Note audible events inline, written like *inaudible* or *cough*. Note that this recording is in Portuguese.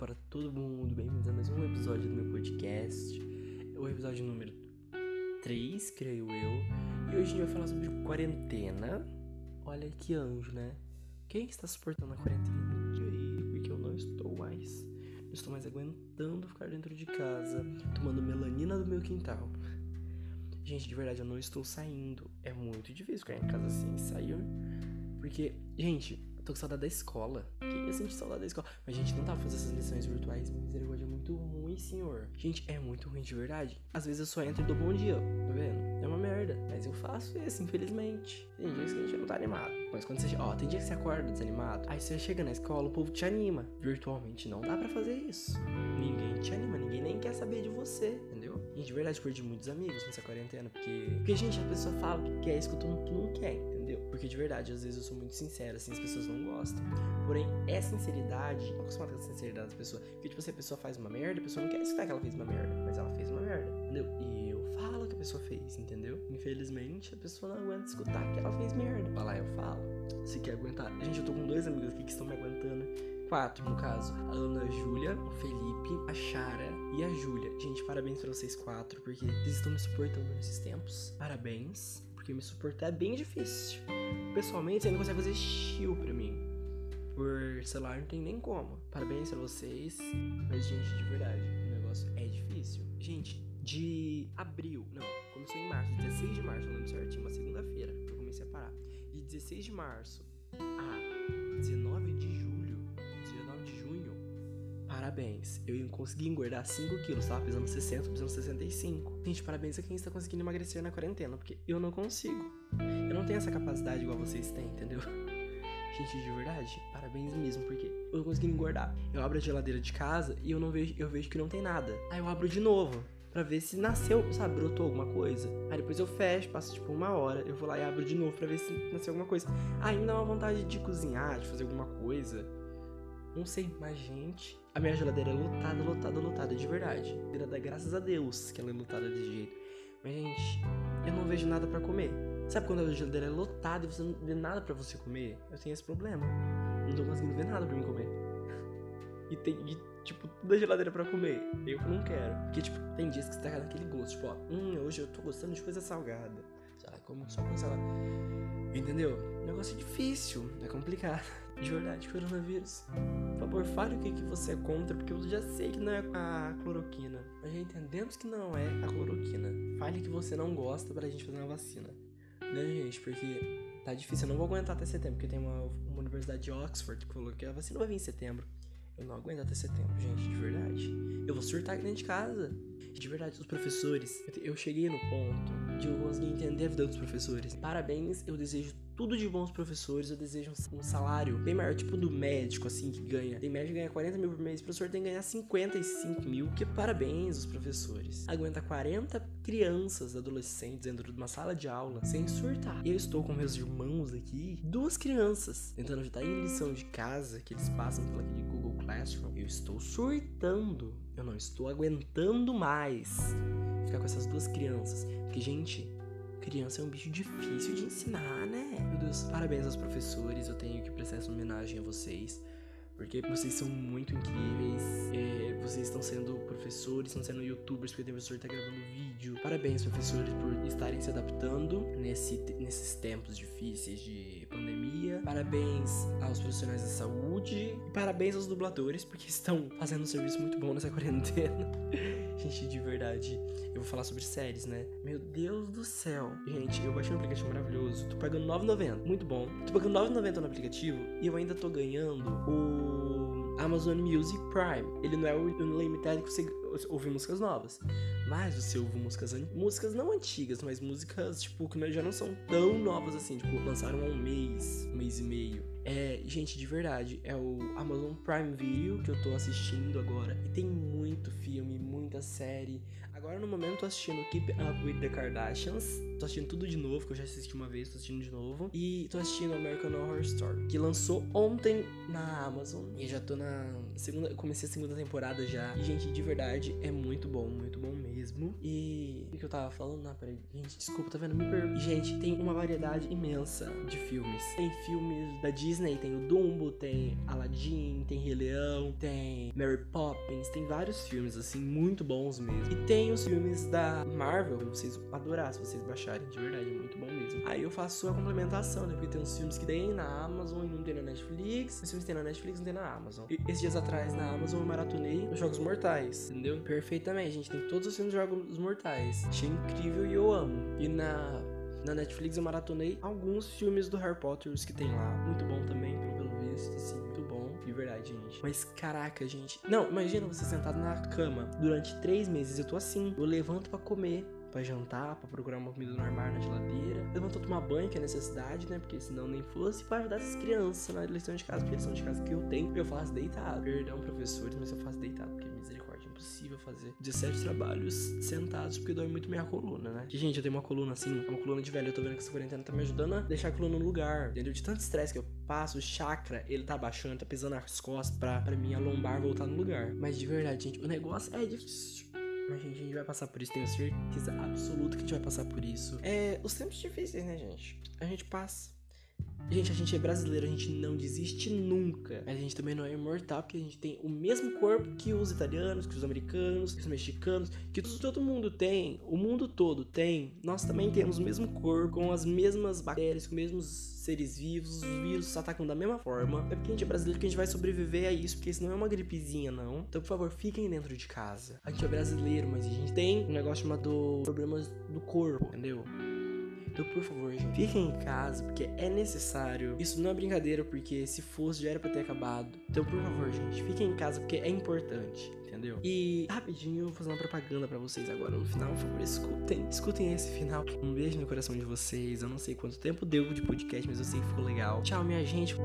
para todo mundo, bem-vindos a mais um episódio do meu podcast. É o episódio número 3, creio eu. E hoje a gente vai falar sobre quarentena. Olha que anjo, né? Quem está suportando a quarentena? E aí? Porque eu não estou mais. Não estou mais aguentando ficar dentro de casa, tomando melanina do meu quintal. Gente, de verdade, eu não estou saindo. É muito difícil ficar em casa assim, sair. Porque, gente, tô com saudade da escola. Quem ia sentir saudade da escola? Mas, gente, não pra fazer essas lições virtuais. Misericórdia, é muito ruim, senhor. Gente, é muito ruim de verdade. Às vezes eu só entro e dou bom dia, tá vendo? É uma merda. Mas eu faço isso, infelizmente. Tem dias que a gente não tá animado. Mas quando você. Ó, tem dia que você acorda desanimado. Aí você chega na escola, o povo te anima. Virtualmente não dá pra fazer isso. Ninguém te anima, ninguém nem quer saber de você, entendeu? Gente, de verdade, perdi muitos amigos nessa quarentena. Porque. Porque, gente, a pessoa fala que quer, escuta o que não quer, entendeu? Porque de verdade, às vezes eu sou muito sincero, assim, as pessoas não gostam. Porém, é sinceridade. Não acostumado com a sinceridade das pessoas. Porque, tipo, se a pessoa faz uma merda, a pessoa não quer escutar que ela fez uma merda. Mas ela fez uma merda, entendeu? E eu falo que a pessoa fez, entendeu? Infelizmente, a pessoa não aguenta escutar que ela fez merda. Vai lá, eu falo. Se quer aguentar. Gente, eu tô com dois amigos aqui que estão me aguentando. Quatro, no caso. A Ana Júlia, o Felipe, a Chara e a Júlia. Gente, parabéns pra vocês quatro, porque eles estão me suportando nesses tempos. Parabéns, porque me suportar é bem difícil. Pessoalmente, você não consegue fazer chill pra mim. Por celular não tem nem como. Parabéns pra vocês. Mas, gente, de verdade, o negócio é difícil. Gente, de abril, não, começou em março, 16 de março, eu lembro certinho, uma segunda-feira, eu comecei a parar. De 16 de março a 19 parabéns. Eu consegui engordar 5 quilos, tava pesando 60, pesando 65. Gente, parabéns a quem está conseguindo emagrecer na quarentena, porque eu não consigo. Eu não tenho essa capacidade igual vocês têm, entendeu? *laughs* Gente, de verdade, parabéns mesmo, porque eu consegui engordar. Eu abro a geladeira de casa e eu não vejo, eu vejo que não tem nada. Aí eu abro de novo. Pra ver se nasceu, sabe, brotou alguma coisa. Aí depois eu fecho, passo tipo uma hora, eu vou lá e abro de novo pra ver se nasceu alguma coisa. Aí me dá uma vontade de cozinhar, de fazer alguma coisa. Não sei, mas gente, a minha geladeira é lotada, lotada, lotada, de verdade. Graças a Deus que ela é lotada desse jeito. Mas, gente, eu não vejo nada pra comer. Sabe quando a geladeira é lotada e você não vê nada pra você comer? Eu tenho esse problema. Não tô conseguindo ver nada pra mim comer. E tem, e, tipo, toda a geladeira pra comer. Eu não quero. Porque, tipo, tem dias que você tá naquele gosto. Tipo, ó, hum, hoje eu tô gostando de coisa salgada. Sei lá, como só salgada. Entendeu? Negócio difícil, é complicado. *laughs* De verdade, coronavírus. Por favor, fale o que, que você é contra, porque eu já sei que não é a cloroquina. Nós já entendemos que não é a cloroquina. Fale que você não gosta pra gente fazer uma vacina. Né, gente? Porque tá difícil. Eu não vou aguentar até setembro, porque tem uma, uma universidade de Oxford que falou que a vacina vai vir em setembro. Eu não aguento até setembro, gente, de verdade. Eu vou surtar aqui dentro de casa. De verdade, os professores. Eu cheguei no ponto de eu conseguir entender a vida dos professores. Parabéns, eu desejo tudo de bons professores. Eu desejo um salário bem maior, tipo do médico, assim, que ganha. Tem médico que ganha 40 mil por mês, o professor tem que ganhar 55 mil. Que parabéns, os professores. Aguenta 40 crianças, adolescentes dentro de uma sala de aula sem surtar. Eu estou com meus irmãos aqui, duas crianças, tentando ajudar em lição de casa que eles passam pela aquele Google Classroom. Eu estou surtando. Eu não estou aguentando mais ficar com essas duas crianças. Porque, gente, criança é um bicho difícil de ensinar, né? Meu Deus, parabéns aos professores. Eu tenho que prestar essa homenagem a vocês. Porque vocês são muito incríveis. É, vocês estão sendo professores, estão sendo youtubers, porque tem professor que tá gravando vídeo. Parabéns, professores, por estarem se adaptando nesse, nesses tempos difíceis de pandemia. Parabéns aos profissionais da saúde. E parabéns aos dubladores, porque estão fazendo um serviço muito bom nessa *laughs* quarentena. Gente, de verdade, eu vou falar sobre séries, né? Meu Deus do céu. Gente, eu baixei um aplicativo maravilhoso. Tô pagando 9,90. Muito bom. Tô pagando 9,90 no aplicativo e eu ainda tô ganhando o Amazon Music Prime. Ele não é o Unlimited que você ouve músicas novas. Mas você ouve músicas músicas não antigas, mas músicas, tipo, que já não são tão novas assim. Tipo, lançaram há um mês, um mês e meio. É, gente, de verdade, é o Amazon Prime Video que eu tô assistindo agora. E tem muito filme, muita série. Agora no momento tô assistindo Keep Up with the Kardashians. Tô assistindo tudo de novo, que eu já assisti uma vez, tô assistindo de novo. E tô assistindo American Horror Story, que lançou ontem na Amazon. E já tô na segunda. Comecei a segunda temporada já. E, gente, de verdade, é muito bom, muito bom mesmo. E o que eu tava falando? Não, peraí. Gente, desculpa, tá vendo? Me per... Gente, tem uma variedade imensa de filmes. Tem filmes da Disney tem o Dumbo, tem Aladdin, tem Rei Leão, tem Mary Poppins, tem vários filmes, assim, muito bons mesmo. E tem os filmes da Marvel, vocês adorar se vocês baixarem, de verdade, é muito bom mesmo. Aí eu faço a complementação, né? Porque tem uns filmes que tem na Amazon e não tem na Netflix. Os filmes que tem na Netflix não tem na Amazon. E esses dias atrás, na Amazon, eu maratonei os Jogos Mortais, entendeu? Perfeitamente, gente tem todos os filmes dos Jogos Mortais. Achei incrível e eu amo. E na na Netflix eu maratonei alguns filmes do Harry Potter que tem lá. Muito bom também, visto, assim, muito bom. De verdade, gente. Mas caraca, gente. Não, imagina você sentado na cama durante três meses. Eu tô assim. Eu levanto para comer para jantar, para procurar uma comida no armário, na geladeira. Levantou tomar banho, que é necessidade, né? Porque senão nem fosse. para ajudar essas crianças na lição de casa, porque lição de casa que eu tenho, eu faço deitado. Perdão, professores, mas eu faço deitado, porque misericórdia, impossível fazer 17 trabalhos sentados, porque dói muito minha coluna, né? Gente, eu tenho uma coluna assim, uma coluna de velho. Eu tô vendo que essa quarentena tá me ajudando a deixar a coluna no lugar, entendeu? De tanto estresse que eu passo, o chakra, ele tá baixando, tá pesando nas costas pra, pra minha lombar voltar no lugar. Mas de verdade, gente, o negócio é difícil. Mas, gente, a gente vai passar por isso, tenho certeza absoluta que a gente vai passar por isso. É, os tempos difíceis, né, gente? A gente passa. Gente, a gente é brasileiro, a gente não desiste nunca. Mas a gente também não é imortal, porque a gente tem o mesmo corpo que os italianos, que os americanos, que os mexicanos, que todo mundo tem. O mundo todo tem. Nós também temos o mesmo corpo, com as mesmas bactérias, com os mesmos seres vivos. Os vírus atacam da mesma forma. É porque a gente é brasileiro que a gente vai sobreviver a isso, porque isso não é uma gripezinha, não. Então, por favor, fiquem dentro de casa. A gente é brasileiro, mas a gente tem um negócio chamado problemas do corpo, entendeu? Então, por favor, gente, fiquem em casa, porque é necessário. Isso não é brincadeira, porque se fosse já era pra ter acabado. Então, por favor, gente, fiquem em casa, porque é importante. Entendeu? E rapidinho, eu vou fazer uma propaganda para vocês agora no final. Por favor, escutem, escutem esse final. Um beijo no coração de vocês. Eu não sei quanto tempo deu de podcast, mas eu sei que ficou legal. Tchau, minha gente.